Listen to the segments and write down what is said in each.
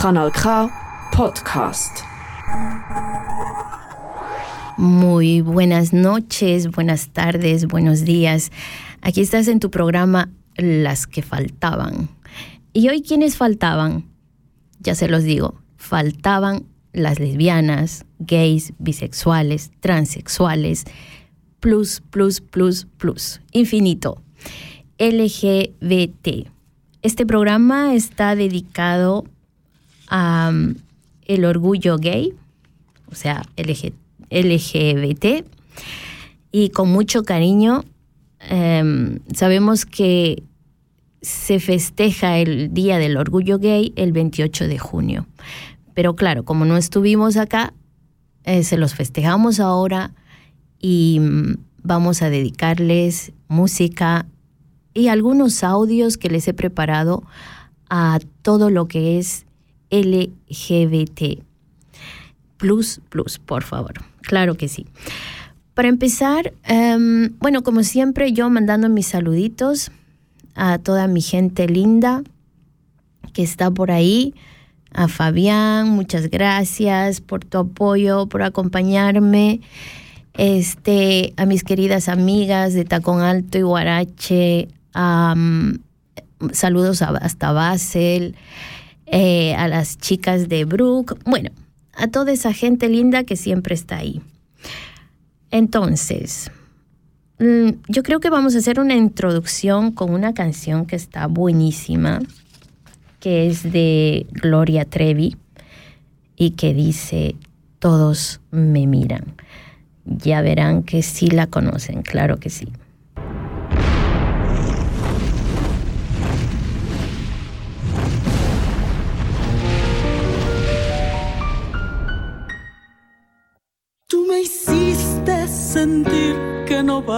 Kanal K Podcast. Muy buenas noches, buenas tardes, buenos días. Aquí estás en tu programa Las que faltaban. ¿Y hoy quiénes faltaban? Ya se los digo, faltaban las lesbianas, gays, bisexuales, transexuales, plus, plus, plus, plus, infinito. LGBT. Este programa está dedicado el orgullo gay, o sea, LGBT, y con mucho cariño em, sabemos que se festeja el Día del Orgullo Gay el 28 de junio. Pero claro, como no estuvimos acá, eh, se los festejamos ahora y mm, vamos a dedicarles música y algunos audios que les he preparado a todo lo que es LGBT. Plus, plus, por favor. Claro que sí. Para empezar, em, bueno, como siempre, yo mandando mis saluditos a toda mi gente linda que está por ahí. A Fabián, muchas gracias por tu apoyo, por acompañarme. Este, a mis queridas amigas de Tacón Alto y Guarache, saludos hasta Basel, eh, a las chicas de Brook, bueno, a toda esa gente linda que siempre está ahí. Entonces, mm, yo creo que vamos a hacer una introducción con una canción que está buenísima, que es de Gloria Trevi y que dice, todos me miran. Ya verán que sí la conocen, claro que sí.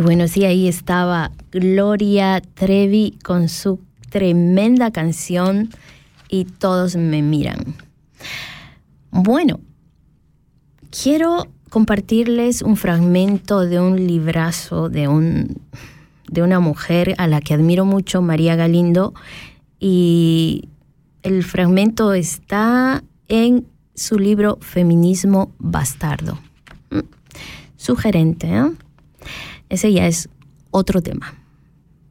Y bueno, sí, ahí estaba Gloria Trevi con su tremenda canción y todos me miran. Bueno, quiero compartirles un fragmento de un librazo de, un, de una mujer a la que admiro mucho, María Galindo, y el fragmento está en su libro Feminismo Bastardo. Mm, sugerente, ¿eh? Ese ya es otro tema.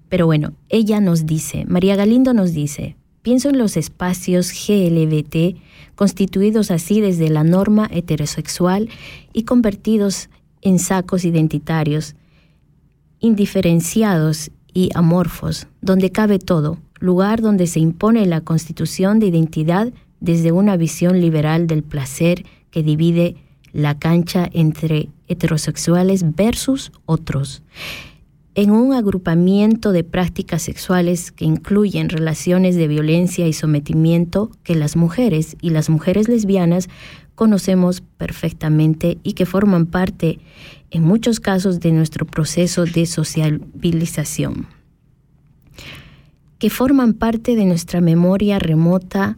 Pero bueno, ella nos dice, María Galindo nos dice, pienso en los espacios GLBT constituidos así desde la norma heterosexual y convertidos en sacos identitarios, indiferenciados y amorfos, donde cabe todo, lugar donde se impone la constitución de identidad desde una visión liberal del placer que divide la cancha entre heterosexuales versus otros, en un agrupamiento de prácticas sexuales que incluyen relaciones de violencia y sometimiento que las mujeres y las mujeres lesbianas conocemos perfectamente y que forman parte, en muchos casos, de nuestro proceso de sociabilización, que forman parte de nuestra memoria remota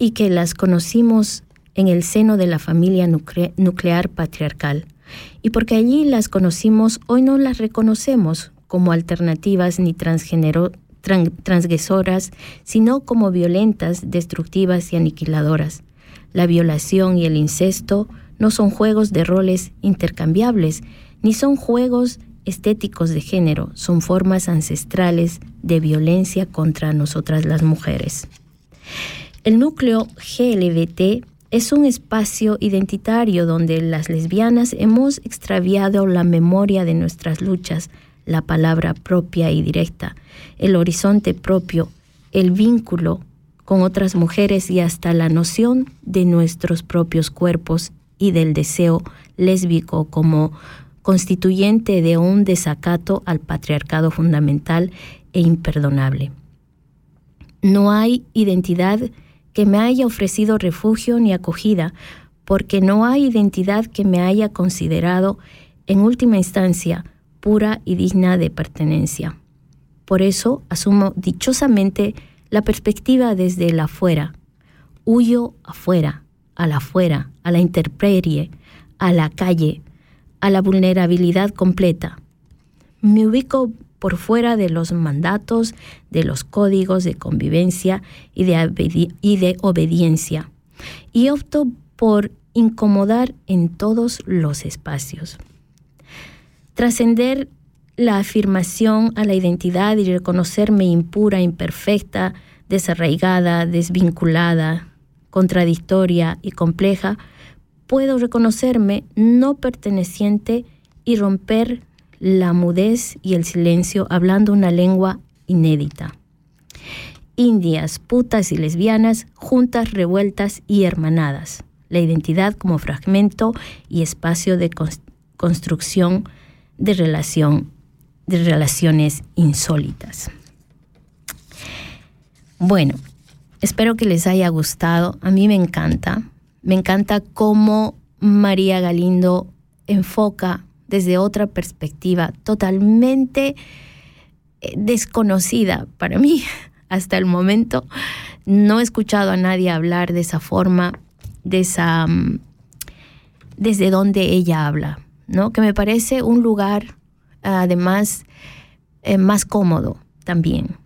y que las conocimos en el seno de la familia nuclear patriarcal. Y porque allí las conocimos, hoy no las reconocemos como alternativas ni transgresoras, sino como violentas, destructivas y aniquiladoras. La violación y el incesto no son juegos de roles intercambiables, ni son juegos estéticos de género, son formas ancestrales de violencia contra nosotras las mujeres. El núcleo GLBT es un espacio identitario donde las lesbianas hemos extraviado la memoria de nuestras luchas, la palabra propia y directa, el horizonte propio, el vínculo con otras mujeres y hasta la noción de nuestros propios cuerpos y del deseo lésbico como constituyente de un desacato al patriarcado fundamental e imperdonable. No hay identidad que me haya ofrecido refugio ni acogida, porque no hay identidad que me haya considerado, en última instancia, pura y digna de pertenencia. Por eso asumo dichosamente la perspectiva desde el afuera. Huyo afuera, a la afuera, a la interperie, a la calle, a la vulnerabilidad completa. Me ubico por fuera de los mandatos, de los códigos de convivencia y de, obediencia. Y opto por incomodar en todos los espacios. Trascender la afirmación a la identidad y reconocerme impura, imperfecta, desarraigada, desvinculada, contradictoria y compleja, puedo reconocerme no perteneciente y romper la mudez y el silencio hablando una lengua inédita. Indias, putas y lesbianas, juntas, revueltas y hermanadas. La identidad como fragmento y espacio de construcción de relación, de relaciones insólitas. Bueno, espero que les haya gustado. A mí me encanta. Me encanta cómo María Galindo enfoca desde otra perspectiva totalmente eh, desconocida para mí hasta el momento. No he escuchado a nadie hablar de esa forma, de esa mm, desde donde ella habla, ¿no? Que me parece un lugar además eh, más cómodo también.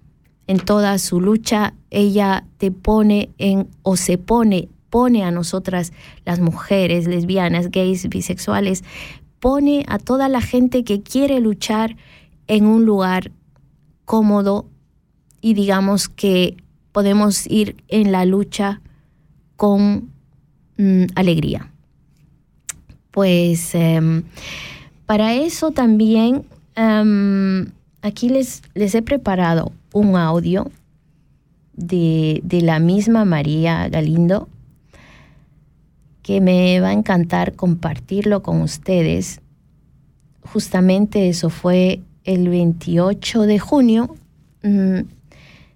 En toda su lucha ella te pone en o se pone pone a nosotras las mujeres lesbianas, gays, bisexuales, pone a toda la gente que quiere luchar en un lugar cómodo y digamos que podemos ir en la lucha con mm, alegría. Pues em, para eso también em, aquí les, les he preparado un audio de, de la misma María Galindo que me va a encantar compartirlo con ustedes. Justamente eso fue el 28 de junio. Mm,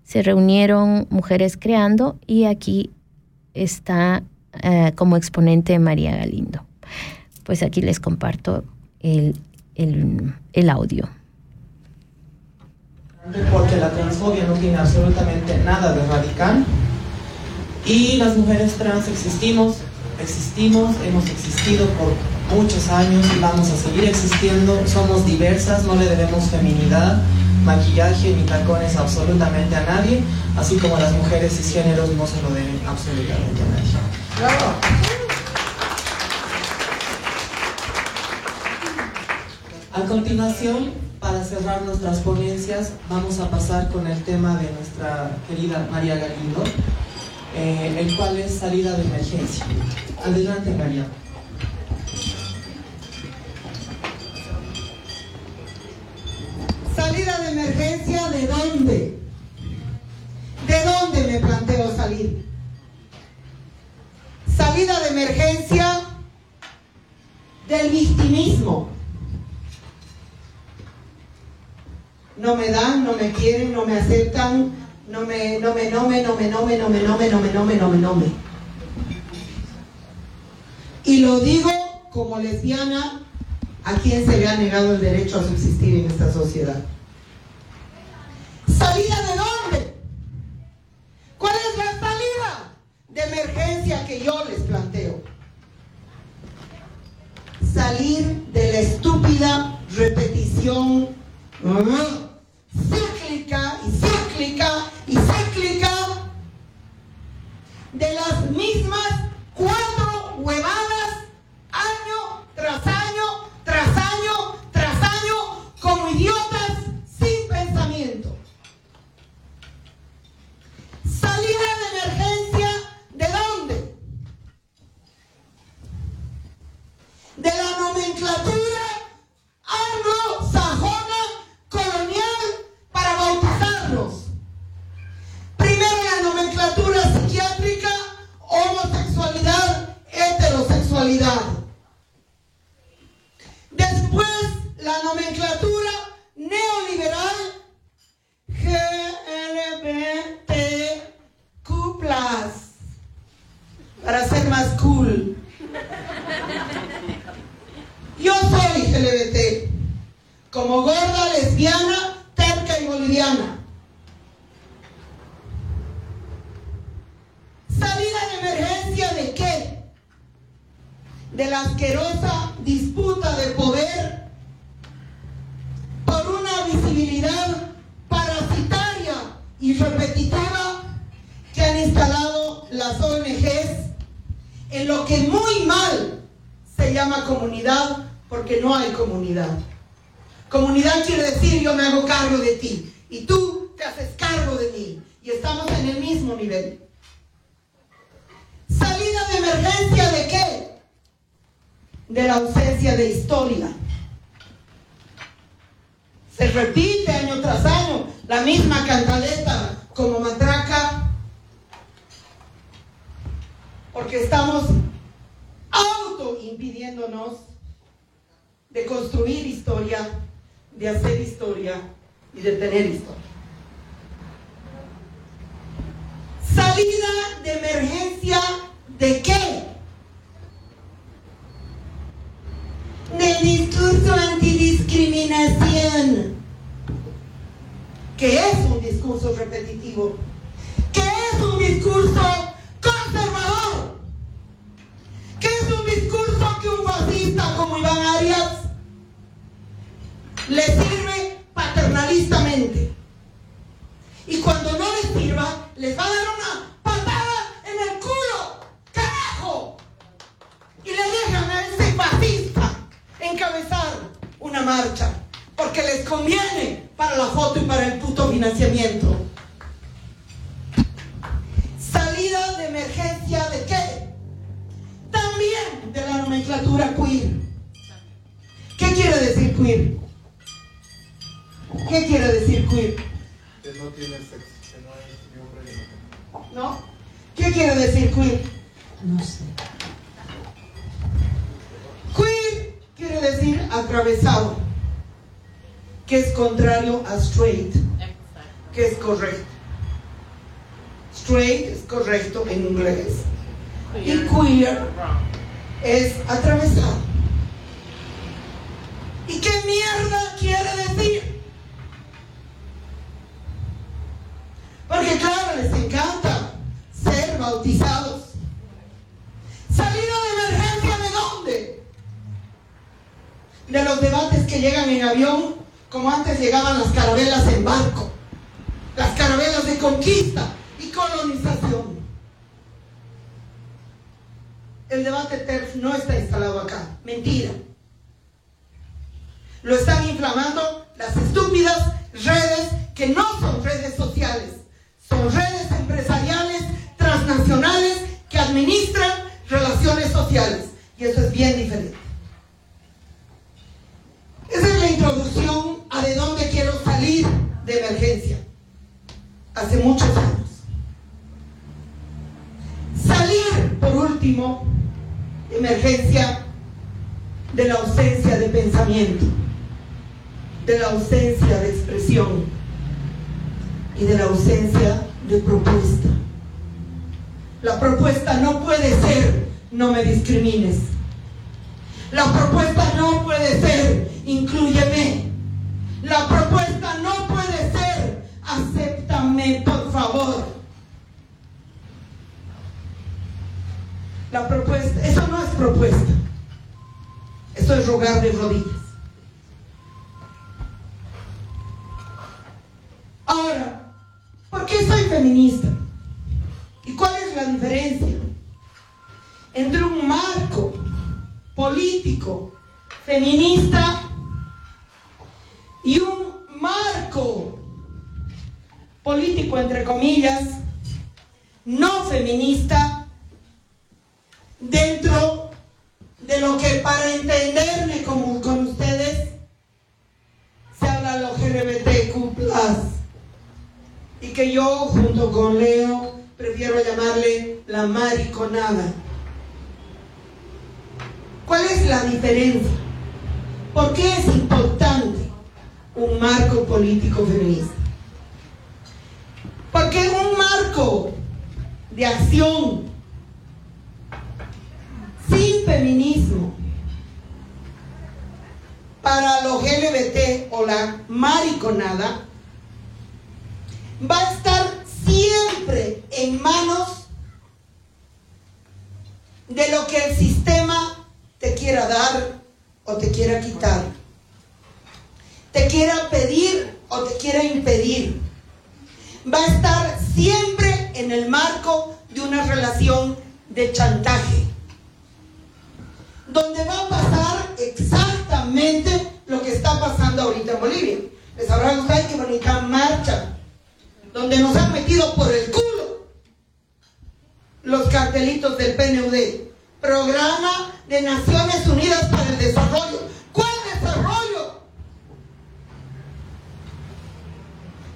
se reunieron mujeres creando y aquí está eh, como exponente María Galindo. Pues aquí les comparto el, el, el audio. Porque la transfobia no tiene absolutamente nada de radical y las mujeres trans existimos, existimos, hemos existido por muchos años y vamos a seguir existiendo, somos diversas, no le debemos feminidad, maquillaje ni tacones absolutamente a nadie, así como las mujeres cisgéneros no se lo deben absolutamente a nadie. A continuación, para cerrar nuestras ponencias, vamos a pasar con el tema de nuestra querida María Galindo, eh, el cual es salida de emergencia. Adelante, María. ¿Salida de emergencia de dónde? ¿De dónde me planteo salir? Salida de emergencia del victimismo. No me dan, no me quieren, no me aceptan, no me, no me, no me, no me, no me, no me, no me, no me, no me, no me, no me. Y lo digo como lesbiana a quien se le ha negado el derecho a subsistir en esta sociedad. ¿Salida de dónde? ¿Cuál es la salida de emergencia que yo les planteo? Salir de la estúpida repetición De la asquerosa disputa de poder por una visibilidad parasitaria y repetitiva que han instalado las ONGs en lo que muy mal se llama comunidad porque no hay comunidad. Comunidad quiere decir yo me hago cargo de ti y tú te haces cargo de mí y estamos en el mismo nivel. ¿Salida de emergencia de qué? De la ausencia de historia. Se repite año tras año la misma cantaleta como matraca porque estamos auto impidiéndonos de construir historia, de hacer historia y de tener historia. Salida de emergencia de qué? Del discurso antidiscriminación, que es un discurso repetitivo, que es un discurso conservador, que es un discurso que un fascista como Iván Arias le sirve paternalistamente. Y cuando no les sirva, les va a dar una patada en el culo, carajo. Y le dejan a ese fascista encabezar una marcha, porque les conviene para la foto y para el puto financiamiento. Salida de emergencia de qué? También de la nomenclatura queer. ¿Qué quiere decir queer? ¿Qué quiere decir queer? que no tiene sexo, que no es ni hombre ni mujer. ¿No? ¿Qué quiere decir queer? No sé. Queer quiere decir atravesado, que es contrario a straight, que es correcto. Straight es correcto en inglés. y queer es atravesado. ¿Y qué mierda quiere decir? Porque claro, les encanta ser bautizados. ¿Salida de emergencia de dónde? De los debates que llegan en avión, como antes llegaban las carabelas en barco. Las carabelas de conquista y colonización. El debate TERF no está instalado acá. Mentira. Lo están inflamando las estúpidas redes que no son redes sociales. Son redes empresariales transnacionales que administran relaciones sociales. Y eso es bien diferente. Emergencia. Hace muchos años. Salir, por último, emergencia de la ausencia de pensamiento, de la ausencia de expresión y de la ausencia de propuesta. La propuesta no puede ser no me discrimines. La propuesta no puede ser incluyeme. La propuesta no puede ser acéptame, por favor. La propuesta, eso no es propuesta. Eso es rogar de rodillas. Programa de Naciones Unidas para el Desarrollo. ¿Cuál desarrollo?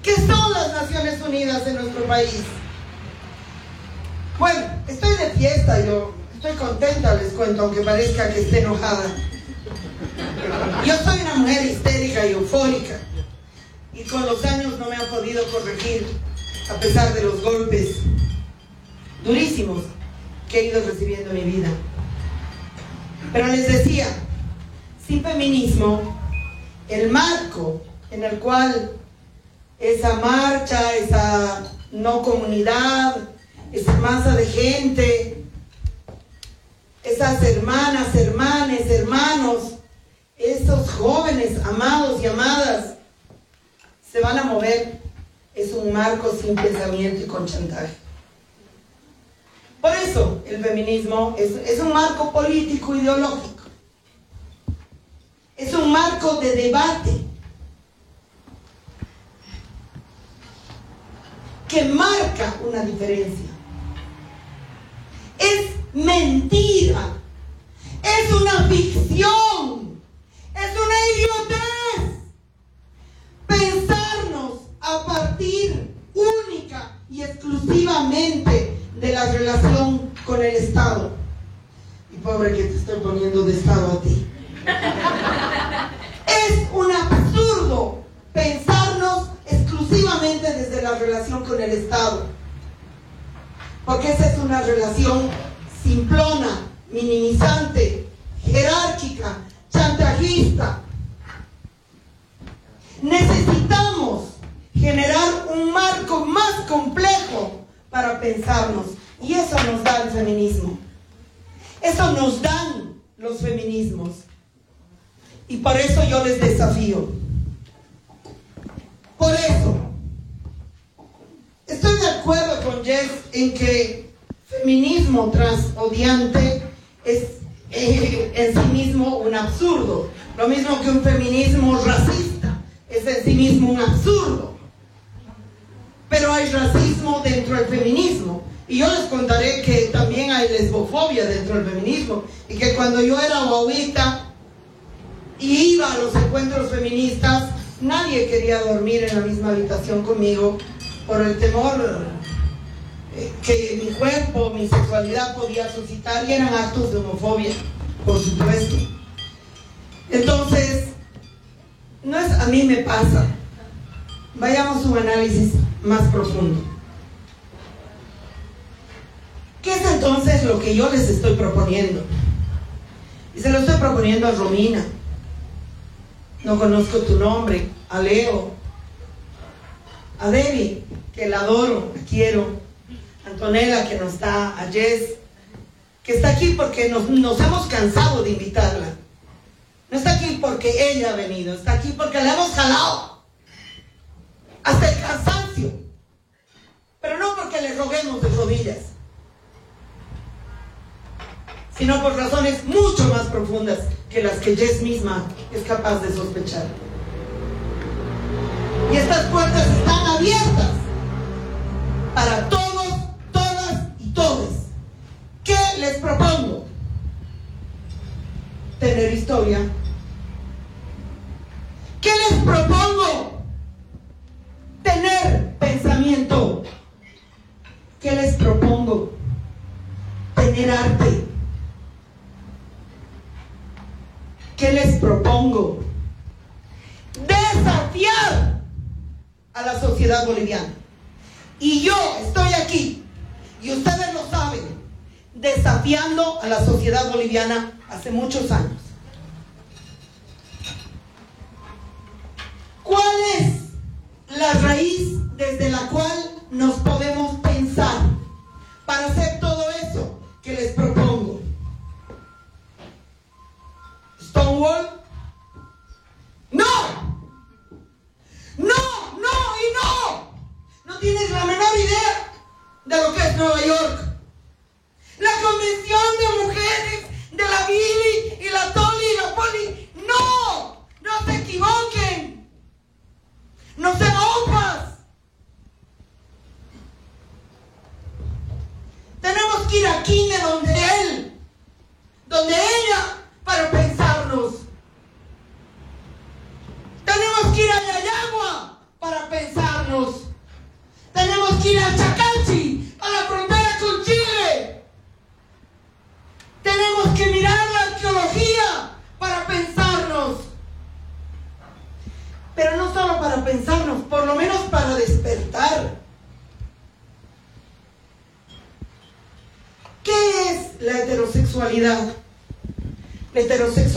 ¿Qué son las Naciones Unidas en nuestro país? Bueno, estoy de fiesta, yo estoy contenta, les cuento, aunque parezca que esté enojada. Yo soy una mujer histérica y eufórica. Y con los años no me han podido corregir, a pesar de los golpes durísimos que he ido recibiendo en mi vida. Pero les decía, sin feminismo, el marco en el cual esa marcha, esa no comunidad, esa masa de gente, esas hermanas, hermanes, hermanos, esos jóvenes amados y amadas, se van a mover, es un marco sin pensamiento y con chantaje. Por eso el feminismo es, un marco político ideológico. Es un marco de debate que marca una diferencia. Es mentira. Es una ficción. Es una idiotez. Pensarnos a partir única y exclusivamente de la relación con el Estado. Y pobre que te estoy poniendo de Estado a ti. es un absurdo pensarnos exclusivamente desde la relación con el Estado. Porque esa es una relación sin minimizante, jerárquica, chantajista. Necesitamos generar un marco más complejo pensarnos. Y eso nos da el feminismo. Eso nos dan los feminismos. Y por eso yo les desafío. Por eso. Estoy de acuerdo con Jess en que feminismo transodiante es eh, en sí mismo un absurdo. Lo mismo que un feminismo racista es en sí mismo un absurdo. Pero hay racismo dentro del feminismo. Y yo les contaré que también hay lesbofobia dentro del feminismo. Y que cuando yo era guauita y iba a los encuentros feministas, nadie quería dormir en la misma habitación conmigo por el temor eh, que mi cuerpo, mi sexualidad podía suscitar y eran actos de homofobia, por supuesto. Entonces, no es a mí me pasa. Vayamos a un análisis más profundo. ¿Qué es entonces lo que yo les estoy proponiendo? Y se lo estoy proponiendo a Romina. No conozco tu nombre, a Leo, a Debbie, que la adoro, la quiero, a Antonella, que no está, a Jess, que está aquí porque nos, nos hemos cansado de invitarla. No está aquí porque ella ha venido, está aquí porque le hemos jalado hasta el cansancio. Pero no porque le roguemos de rodillas, sino por razones mucho más profundas que las que Jess misma es capaz de sospechar. Y estas puertas están abiertas para todos, todas y todos. ¿Qué les propongo? Tener historia. Boliviana. Y yo estoy aquí, y ustedes lo saben, desafiando a la sociedad boliviana hace muchos años.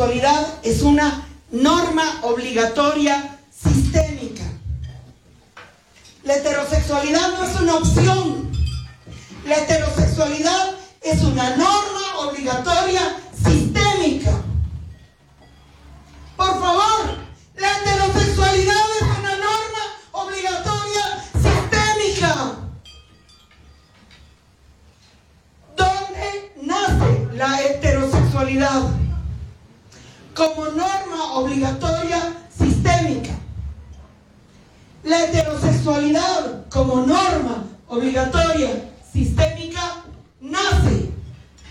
Heterosexualidad es una norma obligatoria sistémica. La heterosexualidad no es una opción. La heterosexualidad es una norma obligatoria como norma obligatoria sistémica nace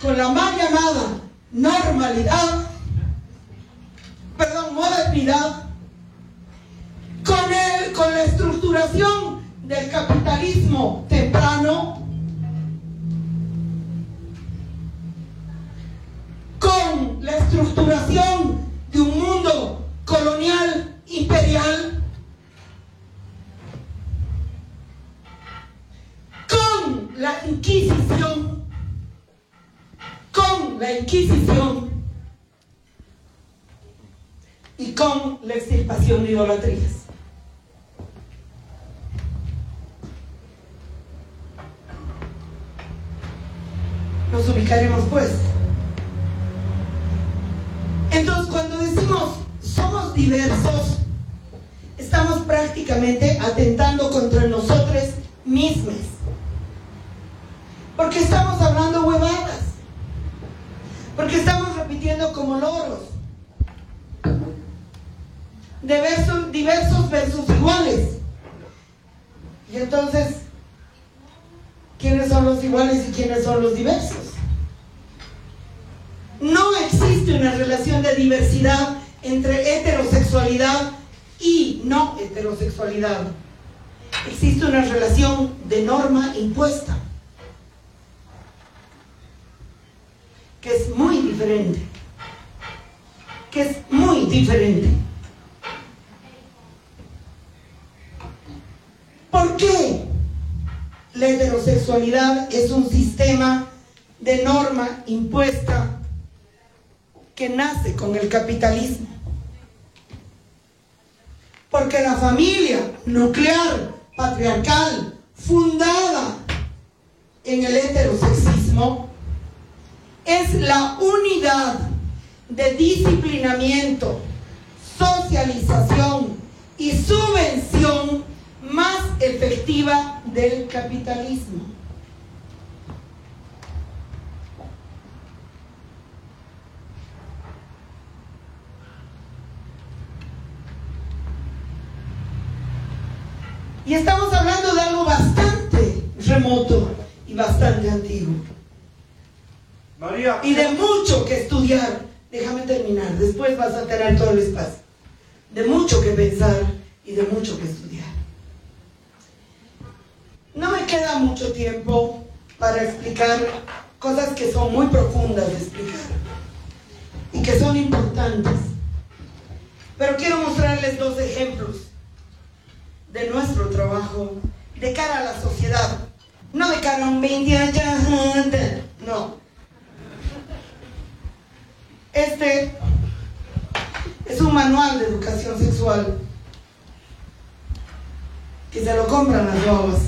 con la mal llamada normalidad, perdón, modernidad, con, el, con la estructuración del capitalismo temprano, con la estructuración de un mundo colonial imperial, con la Inquisición, con la Inquisición y con la extirpación de idolatrías. Nos ubicaremos pues. Entonces, cuando decimos somos diversos, estamos prácticamente atentando contra nosotros mismos. Porque estamos hablando huevadas. Porque estamos repitiendo como loros. Diversos, diversos versus iguales. Y entonces, ¿quiénes son los iguales y quiénes son los diversos? No existe una relación de diversidad entre heterosexualidad y no heterosexualidad. Existe una relación de norma impuesta, que es muy que es muy diferente. ¿Por qué la heterosexualidad es un sistema de norma impuesta que nace con el capitalismo? Porque la familia nuclear, patriarcal, fundada en el heterosexismo, es la unidad de disciplinamiento, socialización y subvención más efectiva del capitalismo. Y estamos hablando de algo bastante remoto y bastante antiguo. Y de mucho que estudiar. Déjame terminar, después vas a tener todo el espacio. De mucho que pensar y de mucho que estudiar. No me queda mucho tiempo para explicar cosas que son muy profundas de explicar y que son importantes. Pero quiero mostrarles dos ejemplos de nuestro trabajo de cara a la sociedad. No de cara a un 20 allá, no. Este es un manual de educación sexual que se lo compran las guaguas.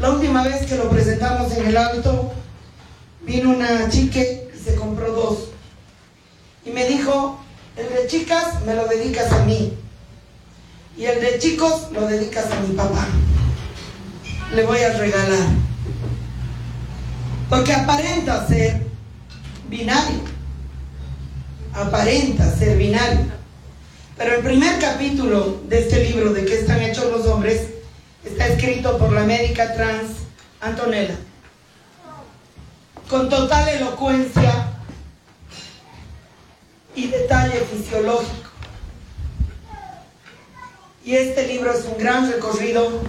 La última vez que lo presentamos en el alto, vino una chica y se compró dos. Y me dijo, el de chicas me lo dedicas a mí. Y el de chicos lo dedicas a mi papá. Le voy a regalar. Porque aparenta ser binario. Aparenta ser binario. Pero el primer capítulo de este libro, de qué están hechos los hombres, está escrito por la médica trans Antonella. Con total elocuencia y detalle fisiológico. Y este libro es un gran recorrido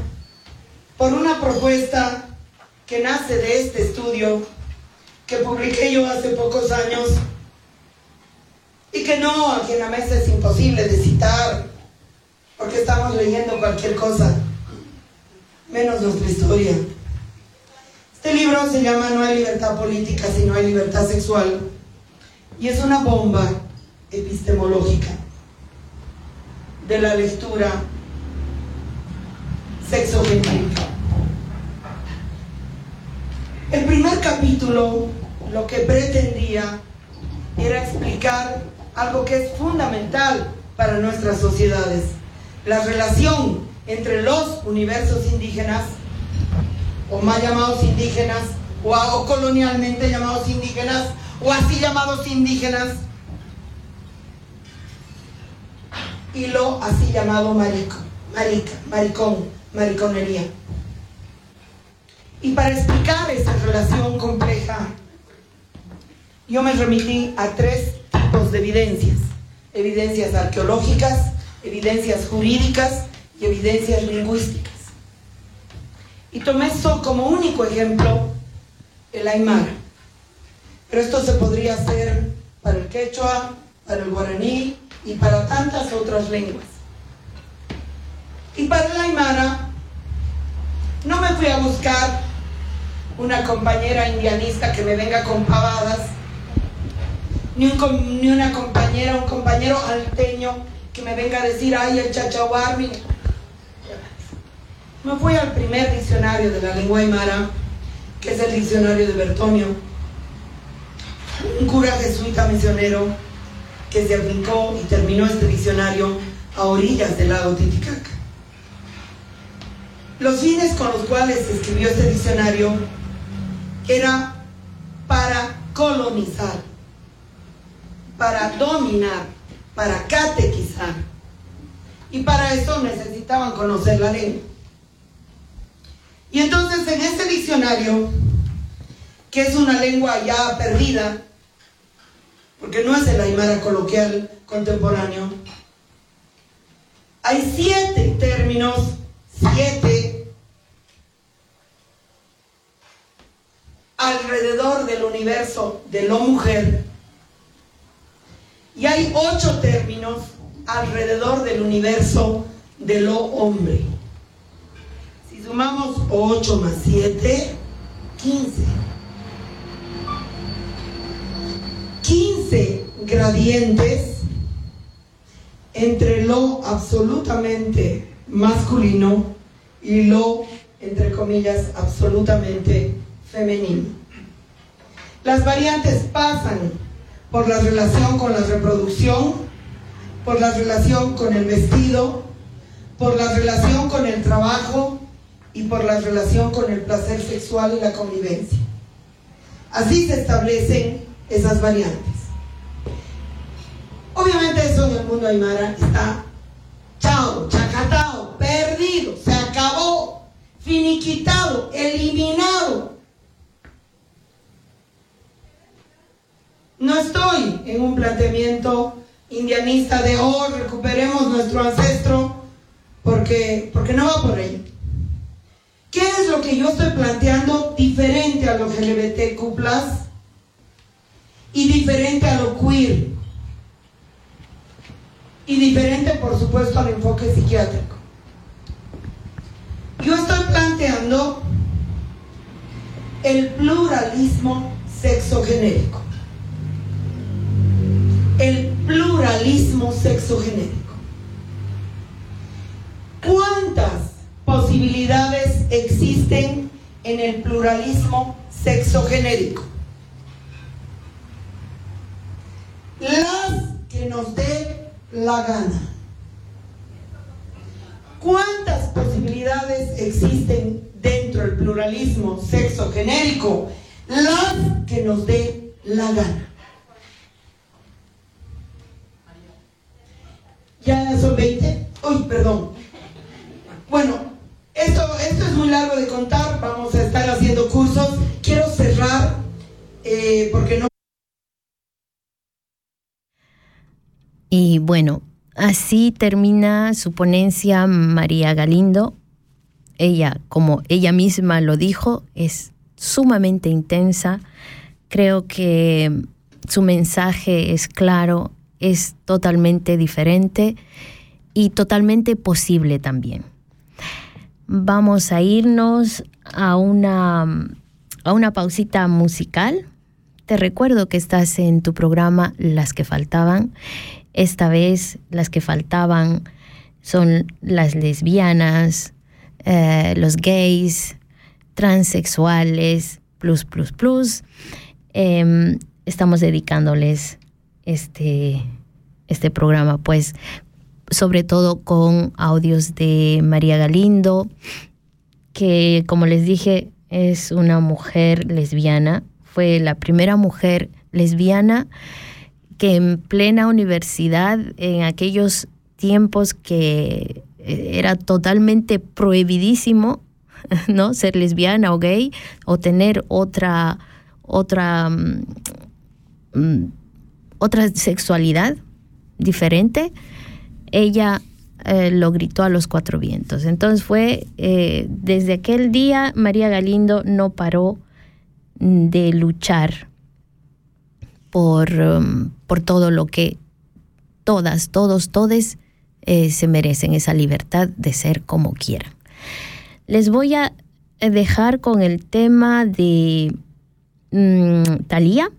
por una propuesta que nace de este estudio que publiqué yo hace pocos años y que no, aquí en la mesa es imposible de citar porque estamos leyendo cualquier cosa, menos nuestra historia. Este libro se llama No hay libertad política si no hay libertad sexual y es una bomba epistemológica de la lectura sexogenérica. El primer capítulo lo que pretendía era explicar algo que es fundamental para nuestras sociedades, la relación entre los universos indígenas, o más llamados indígenas, o, colonialmente llamados indígenas, o así llamados indígenas, y lo así llamado marico, marica, maricón, mariconería. Y para explicar esa relación compleja, yo me remití a tres tipos de evidencias. Evidencias arqueológicas, evidencias jurídicas y evidencias lingüísticas. Y tomé eso como único ejemplo el aymara. Pero esto se podría hacer para el quechua, para el guaraní y para tantas otras lenguas. Y para el aymara no me fui a buscar una compañera indianista que me venga con pavadas ni, un ni una compañera, un compañero alteño que me venga a decir, ay, el chachahuar. Me fui al primer diccionario de la lengua aymara, que es el diccionario de Bertonio, un cura jesuita misionero que se afincó y terminó este diccionario a orillas del lago Titicaca. Los fines con los cuales se escribió este diccionario era para colonizar, para dominar, para catequizar. Y para eso necesitaban conocer la lengua. Y entonces en este diccionario, que es una lengua ya perdida, porque no es el aymara coloquial contemporáneo, hay siete términos, siete, alrededor del universo de lo mujer, y hay ocho términos alrededor del universo de lo hombre. Si sumamos 8 más 7, 15. 15 gradientes entre lo absolutamente masculino y lo, entre comillas, absolutamente femenino. Las variantes pasan por la relación con la reproducción, por la relación con el vestido, por la relación con el trabajo y por la relación con el placer sexual y la convivencia. Así se establecen esas variantes. Obviamente eso en el mundo aymara está chao, chacatao, perdido, se acabó, finiquitado, eliminado. No estoy en un planteamiento indianista de, oh, recuperemos nuestro ancestro, porque, porque no va por ahí. ¿Qué es lo que yo estoy planteando diferente a lo LGBTQ+, y diferente a lo queer? Y diferente, por supuesto, al enfoque psiquiátrico. Yo estoy planteando el pluralismo sexogenérico. El pluralismo sexogenérico. ¿Cuántas posibilidades existen en el pluralismo sexogenérico? Las que nos dé la gana. ¿Cuántas posibilidades existen dentro del pluralismo sexogenérico? Las que nos dé la gana. Ya son 20. Uy, perdón. Bueno, esto, esto es muy largo de contar. Vamos a estar haciendo cursos. Quiero cerrar eh, porque no. Y bueno, así termina su ponencia María Galindo. Ella, como ella misma lo dijo, es sumamente intensa. Creo que su mensaje es claro, es totalmente diferente y totalmente posible también. Vamos a irnos a una, a una pausita musical. Te recuerdo que estás en tu programa Las que faltaban. Esta vez las que faltaban son las lesbianas, eh, los gays, transexuales, plus, plus, plus. Eh, estamos dedicándoles este, este programa, pues, sobre todo con audios de María Galindo, que, como les dije, es una mujer lesbiana. Fue la primera mujer lesbiana que en plena universidad, en aquellos tiempos que era totalmente prohibidísimo, ¿no? Ser lesbiana o gay o tener otra, otra, um, otra sexualidad diferente, ella eh, lo gritó a los cuatro vientos. Entonces fue, eh, desde aquel día, María Galindo no paró de luchar por, um, por todo lo que todas, todos, todes eh, se merecen, esa libertad de ser como quieran. Les voy a dejar con el tema de um, Thalía,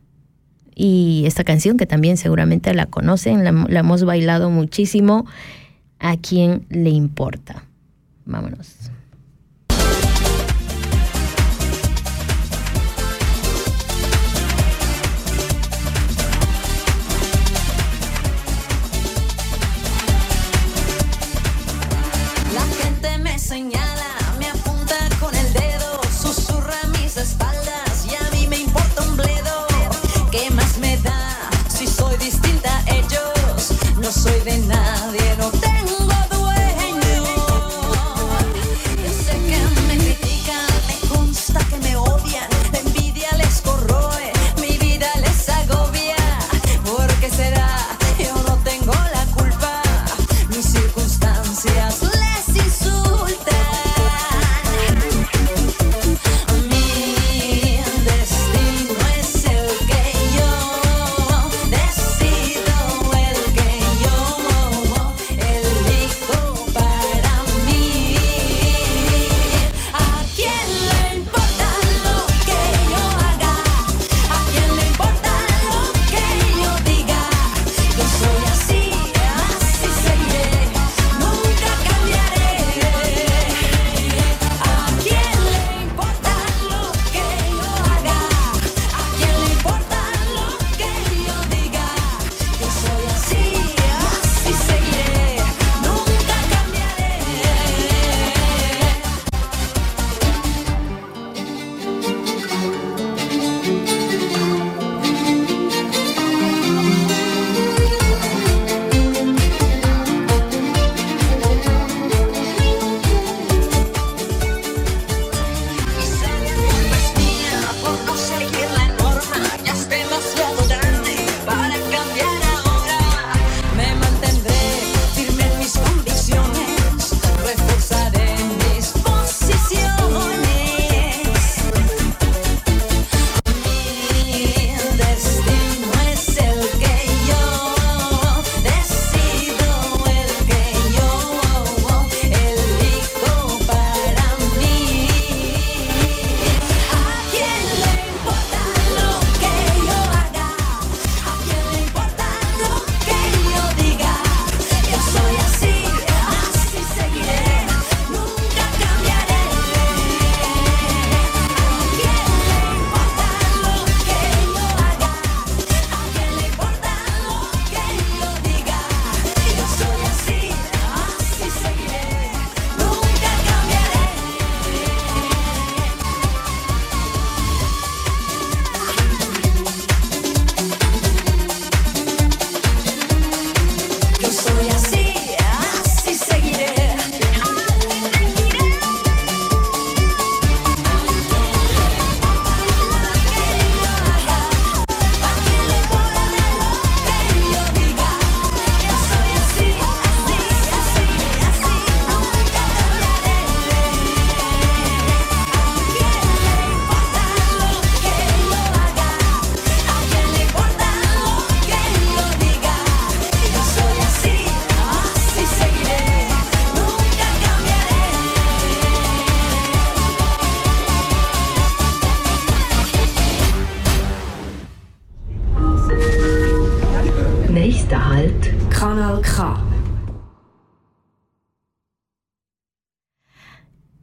y esta canción que también seguramente la conocen, la, la hemos bailado muchísimo, ¿a quién le importa? Vámonos.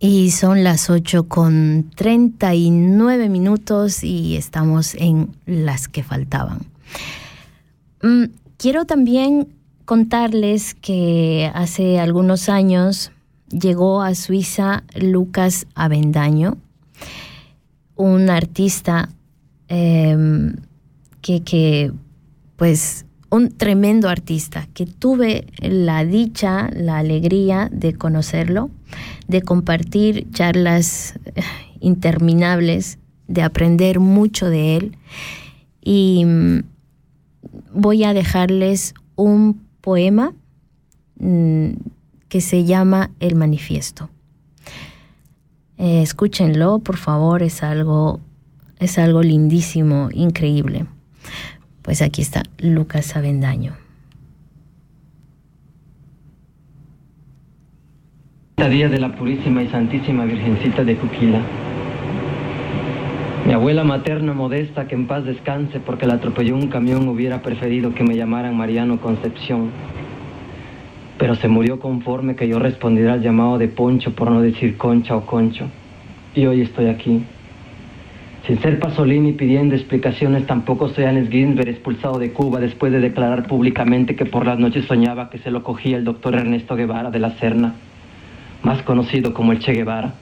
Y son las 8 con 39 minutos y estamos en las que faltaban. Mm, quiero también contarles que hace algunos años llegó a Suiza Lucas Avendaño, un artista em, que, que, pues, un tremendo artista, que tuve la dicha, la alegría de conocerlo de compartir charlas interminables, de aprender mucho de él. Y mm, voy a dejarles un poema mm, que se llama El Manifiesto. Eh, escúchenlo, por favor, es algo, es algo lindísimo, increíble. Pues aquí está Lucas Avendaño. día de la Purísima y Santísima Virgencita de Cuquila. Mi abuela materna modesta, que en paz descanse porque la atropelló un camión, hubiera preferido que me llamaran Mariano Concepción. Pero se murió conforme que yo respondiera al llamado de Poncho por no decir concha o concho. Y hoy estoy aquí. Sin ser Pasolini pidiendo explicaciones, tampoco soy Alex Ginsberg expulsado de Cuba después de declarar públicamente que por las noches soñaba que se lo cogía el doctor Ernesto Guevara de la Serna más conocido como el Che Guevara.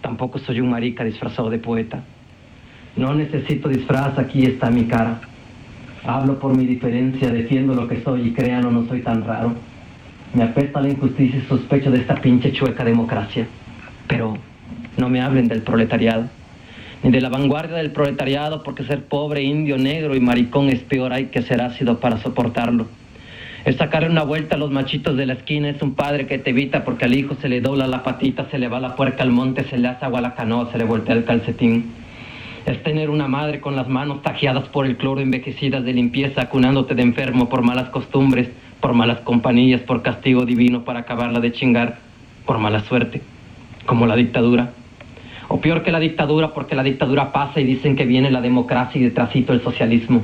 Tampoco soy un marica disfrazado de poeta. No necesito disfraz, aquí está mi cara. Hablo por mi diferencia, defiendo lo que soy y créanlo, no soy tan raro. Me apesta la injusticia y sospecho de esta pinche chueca democracia. Pero no me hablen del proletariado, ni de la vanguardia del proletariado, porque ser pobre, indio, negro y maricón es peor, hay que ser ácido para soportarlo. Es sacarle una vuelta a los machitos de la esquina, es un padre que te evita porque al hijo se le dobla la patita, se le va la puerca al monte, se le hace agua a la canoa, se le voltea el calcetín. Es tener una madre con las manos tajeadas por el cloro, envejecidas de limpieza, acunándote de enfermo por malas costumbres, por malas compañías, por castigo divino para acabarla de chingar, por mala suerte, como la dictadura. O peor que la dictadura, porque la dictadura pasa y dicen que viene la democracia y detrásito el socialismo.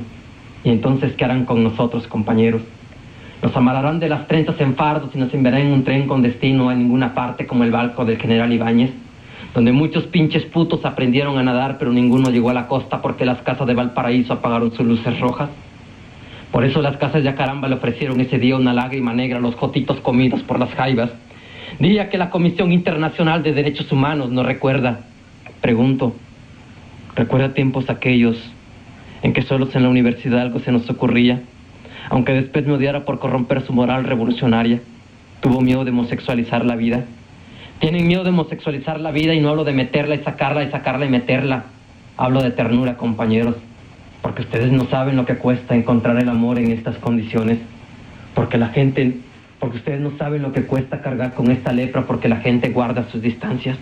Y entonces, ¿qué harán con nosotros, compañeros? Nos amarrarán de las trenzas en fardos y nos enviarán en un tren con destino a ninguna parte como el barco del general Ibáñez, donde muchos pinches putos aprendieron a nadar pero ninguno llegó a la costa porque las casas de Valparaíso apagaron sus luces rojas. Por eso las casas de Acaramba le ofrecieron ese día una lágrima negra a los jotitos comidos por las jaivas. Día que la Comisión Internacional de Derechos Humanos nos recuerda. Pregunto, ¿recuerda tiempos aquellos en que solos en la universidad algo se nos ocurría? Aunque después me odiara por corromper su moral revolucionaria. Tuvo miedo de homosexualizar la vida. Tienen miedo de homosexualizar la vida y no hablo de meterla y sacarla y sacarla y meterla. Hablo de ternura, compañeros, porque ustedes no saben lo que cuesta encontrar el amor en estas condiciones, porque la gente, porque ustedes no saben lo que cuesta cargar con esta lepra, porque la gente guarda sus distancias.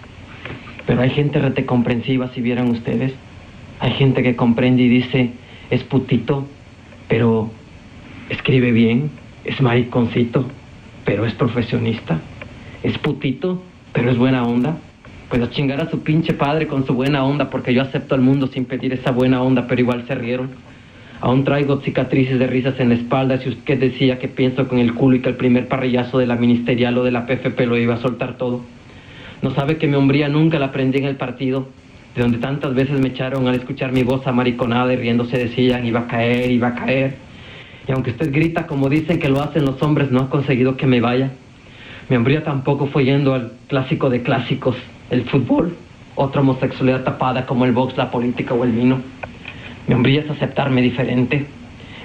Pero hay gente rete comprensiva, si vieran ustedes. Hay gente que comprende y dice, es putito, pero escribe bien, es mariconcito, pero es profesionista, es putito, pero es buena onda. Pues chingar a su pinche padre con su buena onda, porque yo acepto al mundo sin pedir esa buena onda, pero igual se rieron. Aún traigo cicatrices de risas en la espalda. Si usted decía que pienso con el culo y que el primer parrillazo de la ministerial o de la PFP lo iba a soltar todo. No sabe que mi hombría nunca la aprendí en el partido, de donde tantas veces me echaron al escuchar mi voz amariconada y riéndose decían iba a caer, iba a caer. Y aunque usted grita como dicen que lo hacen los hombres, no ha conseguido que me vaya. Mi hombría tampoco fue yendo al clásico de clásicos, el fútbol, otra homosexualidad tapada como el box, la política o el vino. Mi hombría es aceptarme diferente.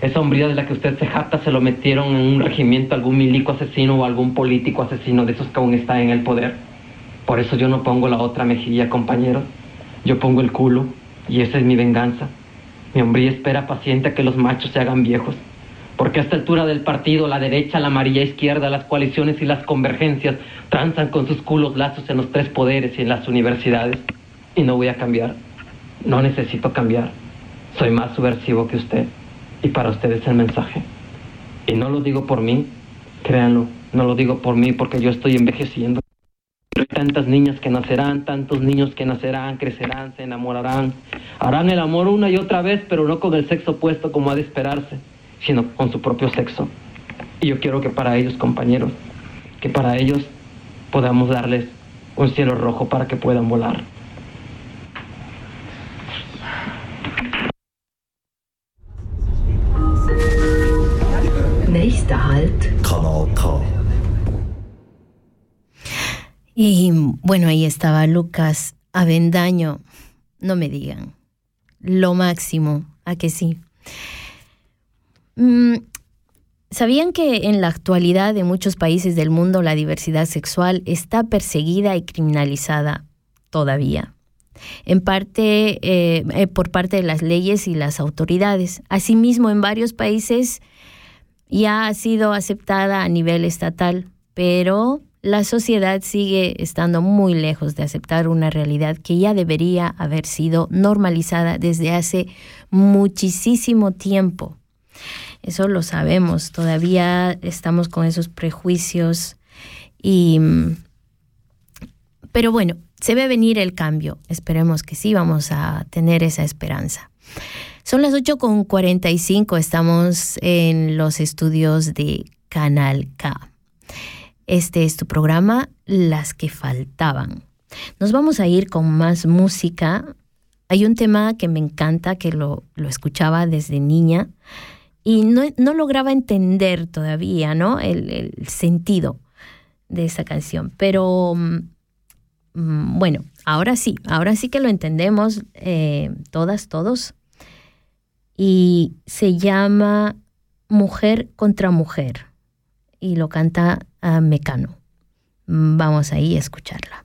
Esa hombría de la que usted se jacta se lo metieron en un regimiento algún milico asesino o algún político asesino de esos que aún está en el poder. Por eso yo no pongo la otra mejilla, compañeros. Yo pongo el culo y esa es mi venganza. Mi hombría espera paciente a que los machos se hagan viejos porque a esta altura del partido, la derecha, la amarilla izquierda, las coaliciones y las convergencias transan con sus culos lazos en los tres poderes y en las universidades. Y no voy a cambiar. No necesito cambiar. Soy más subversivo que usted. Y para usted es el mensaje. Y no lo digo por mí, créanlo, no lo digo por mí porque yo estoy envejeciendo. Hay tantas niñas que nacerán, tantos niños que nacerán, crecerán, se enamorarán, harán el amor una y otra vez, pero no con el sexo opuesto como ha de esperarse sino con su propio sexo. Y yo quiero que para ellos, compañeros, que para ellos podamos darles un cielo rojo para que puedan volar. Halt. Y bueno, ahí estaba Lucas Avendaño. No me digan. Lo máximo, a que sí. Mm, ¿Sabían que en la actualidad en muchos países del mundo la diversidad sexual está perseguida y criminalizada todavía? En parte eh, eh, por parte de las leyes y las autoridades. Asimismo, en varios países ya ha sido aceptada a nivel estatal, pero la sociedad sigue estando muy lejos de aceptar una realidad que ya debería haber sido normalizada desde hace muchísimo tiempo. Eso lo sabemos, todavía estamos con esos prejuicios y... Pero bueno, se ve venir el cambio. Esperemos que sí, vamos a tener esa esperanza. Son las 8.45, estamos en los estudios de Canal K. Este es tu programa, Las que faltaban. Nos vamos a ir con más música. Hay un tema que me encanta, que lo, escuchaba desde niña y no, lograba entender todavía, ¿no? El, sentido de esa canción. Pero mm, bueno, ahora sí, ahora sí que lo entendemos eh, todas, todos. Y se llama Mujer contra Mujer y lo canta a Mecano. Vamos ahí a escucharla.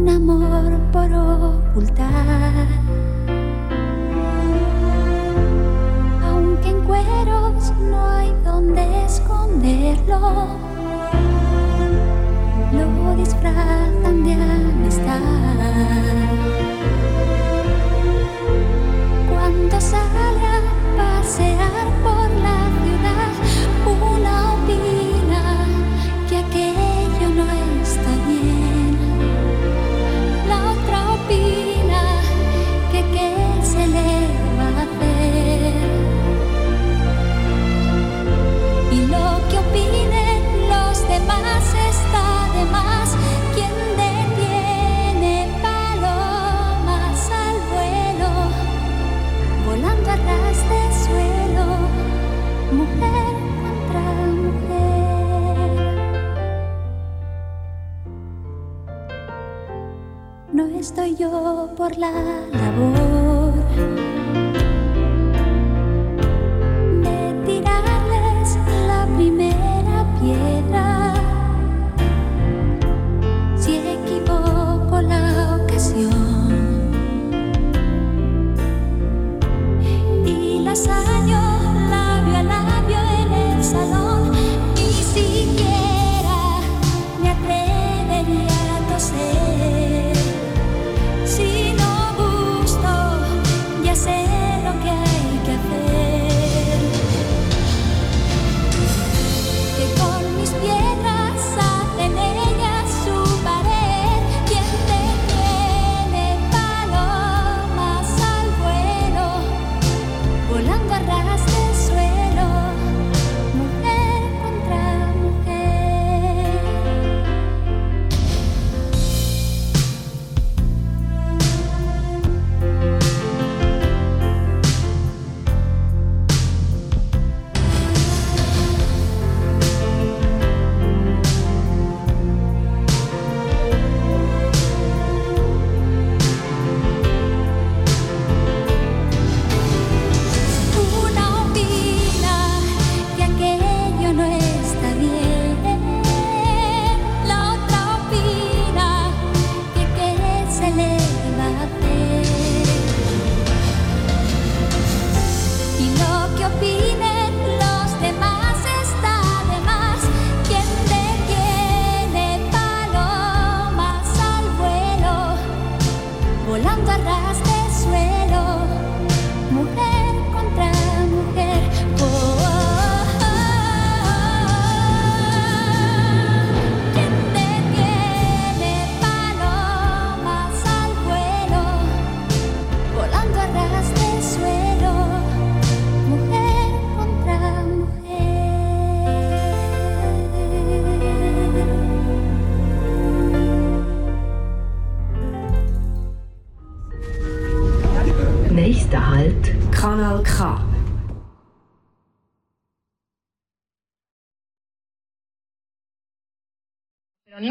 Un amor por ocultar. Aunque en cueros no hay donde esconderlo lo disfrazan de amistad. Cuando sale a pasear por estoy yo por la labor.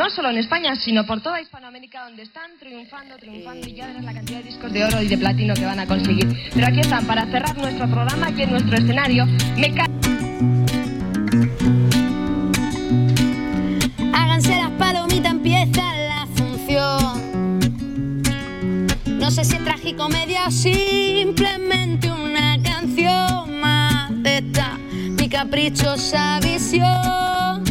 No solo en España, sino por toda Hispanoamérica, donde están triunfando, triunfando y ya verás la cantidad de discos de oro y de platino que van a conseguir. Pero aquí están, para cerrar nuestro programa, aquí en nuestro escenario, me Háganse las palomitas, empieza la función. No sé si es tragicomedia o simplemente una canción más de esta mi caprichosa visión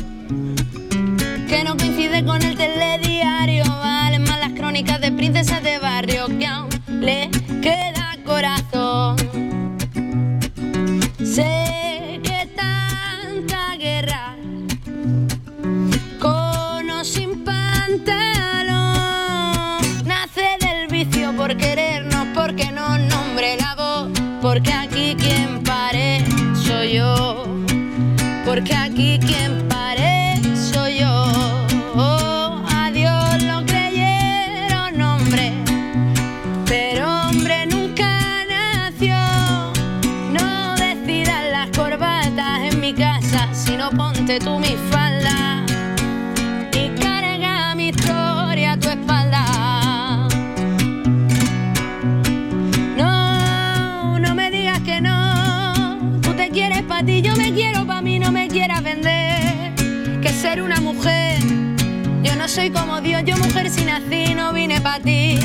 con el telediario. Valen más las crónicas de princesas de barrio tú mi falda y carga mi historia a tu espalda. No, no me digas que no. Tú te quieres pa' ti, yo me quiero pa' mí, no me quieras vender. Que ser una mujer, yo no soy como Dios, yo mujer si nací, no vine pa' ti.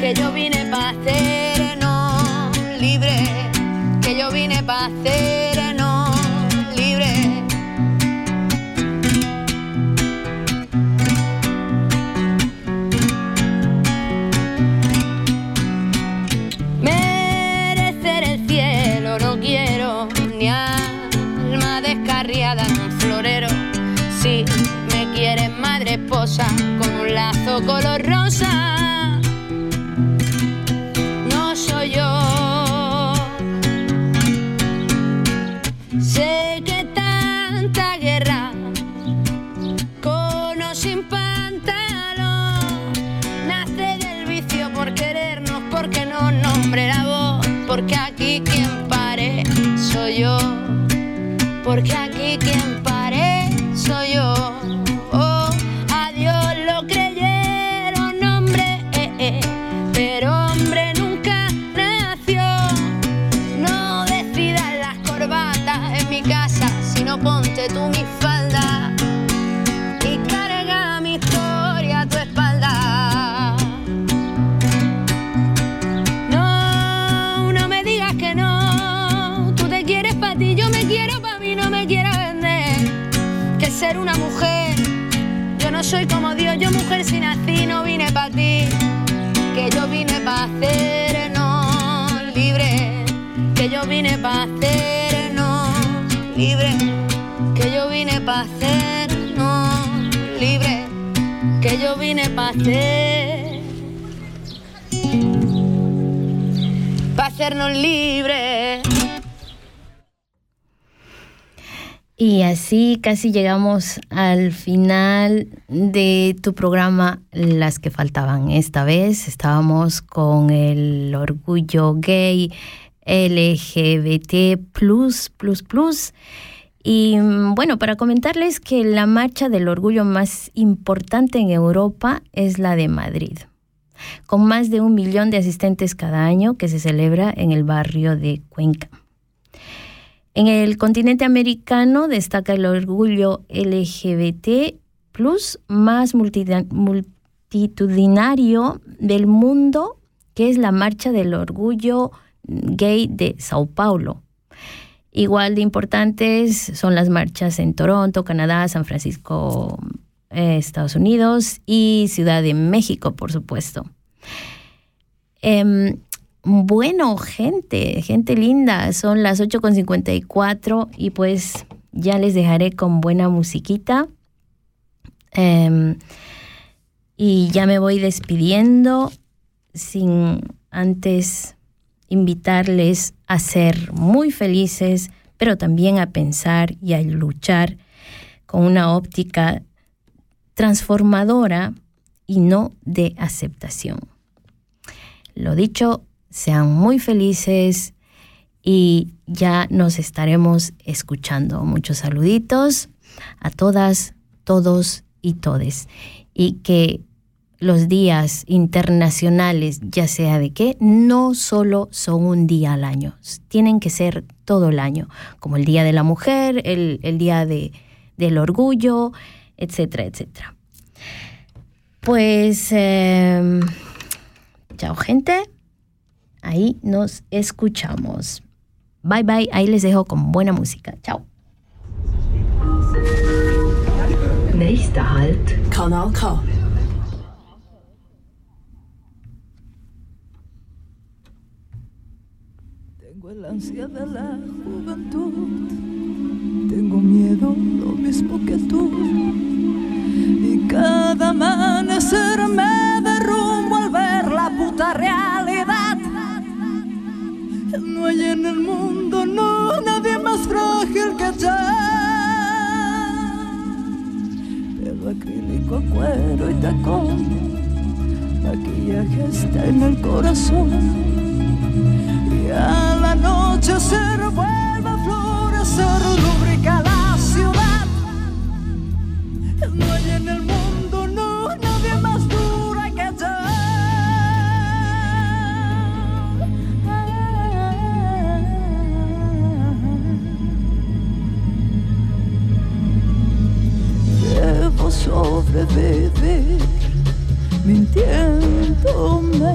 Que yo vine pa' hacernos libre. Que yo vine pa' hacernos color rosa. No soy yo. Sé que tanta guerra con o sin pantalón. Nace del vicio por querernos, porque no nombre la voz, porque aquí quien pare soy yo, porque vine para hacernos libre. Que yo vine para hacernos libre. Que yo vine para hacer. Para hacernos libres. Y así casi llegamos al final de tu programa Las que faltaban. Esta vez estábamos con el orgullo gay LGBT. Y mm, bueno, para comentarles que la marcha del orgullo más importante en Europa es la de Madrid, con más de un millón de asistentes cada año que se celebra en el barrio de Cuenca. En el continente americano destaca el orgullo LGBT más multitudinario del mundo, que es la Marcha del Orgullo Gay de Sao Paulo. Igual de importantes son las marchas en Toronto, Canadá, San Francisco, eh, Estados Unidos y Ciudad de México, por supuesto. Em, bueno, gente, gente linda, son las 8.54 y pues ya les dejaré con buena musiquita. Em, y ya me voy despidiendo sin antes invitarles a ser muy felices, pero también a pensar y a luchar con una óptica transformadora y no de aceptación. Lo dicho, sean muy felices y ya nos estaremos escuchando. Muchos saluditos a todas, todos y todes. Y que los días internacionales, ya sea de qué, no solo son un día al año, tienen que ser todo el año, como el Día de la Mujer, el, Día de, del Orgullo, etcétera, etcétera. Pues, em, chao gente, ahí nos escuchamos. Bye bye, ahí les dejo con buena música. Chao. Nächster Halt. Kanal K. Tengo el ansia de la juventud. Tengo miedo lo mismo que tú. Y cada amanecer me derrumbo al ver la puta realidad. No hay en el mundo, no, nadie más frágil que yo. Pelo acrílico, cuero y tacón. Maquillaje está en el corazón. Y a la noche se vuelve a florecer, lubrica la ciudad. No hay en el mundo, no, nadie más dura que yo. Debo sobrevivir mintiéndome.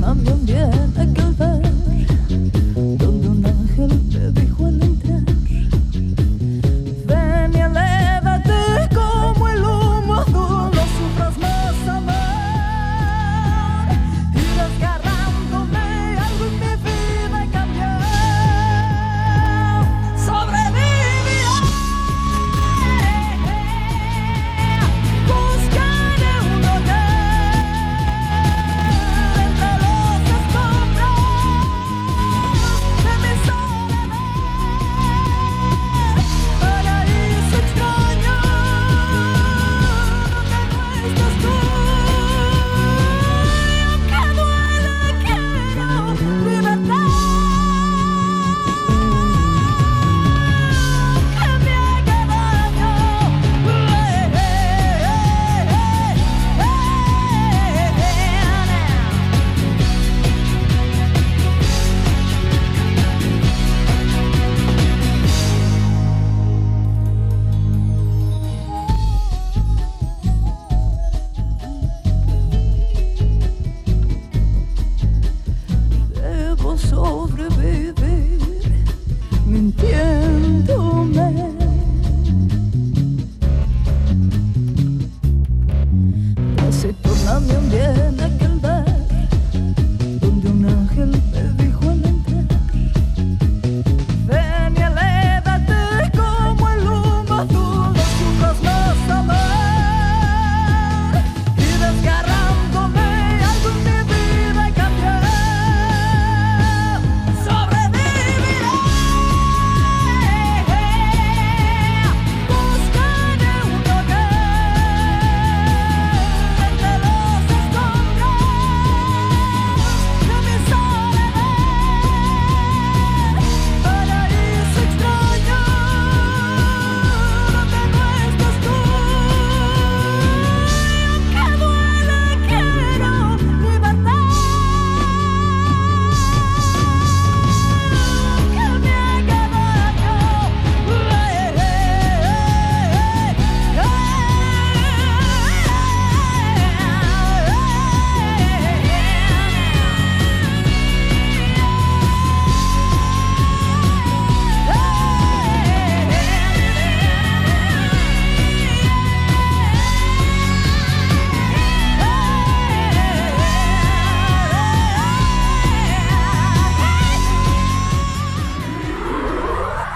Taciturna un bien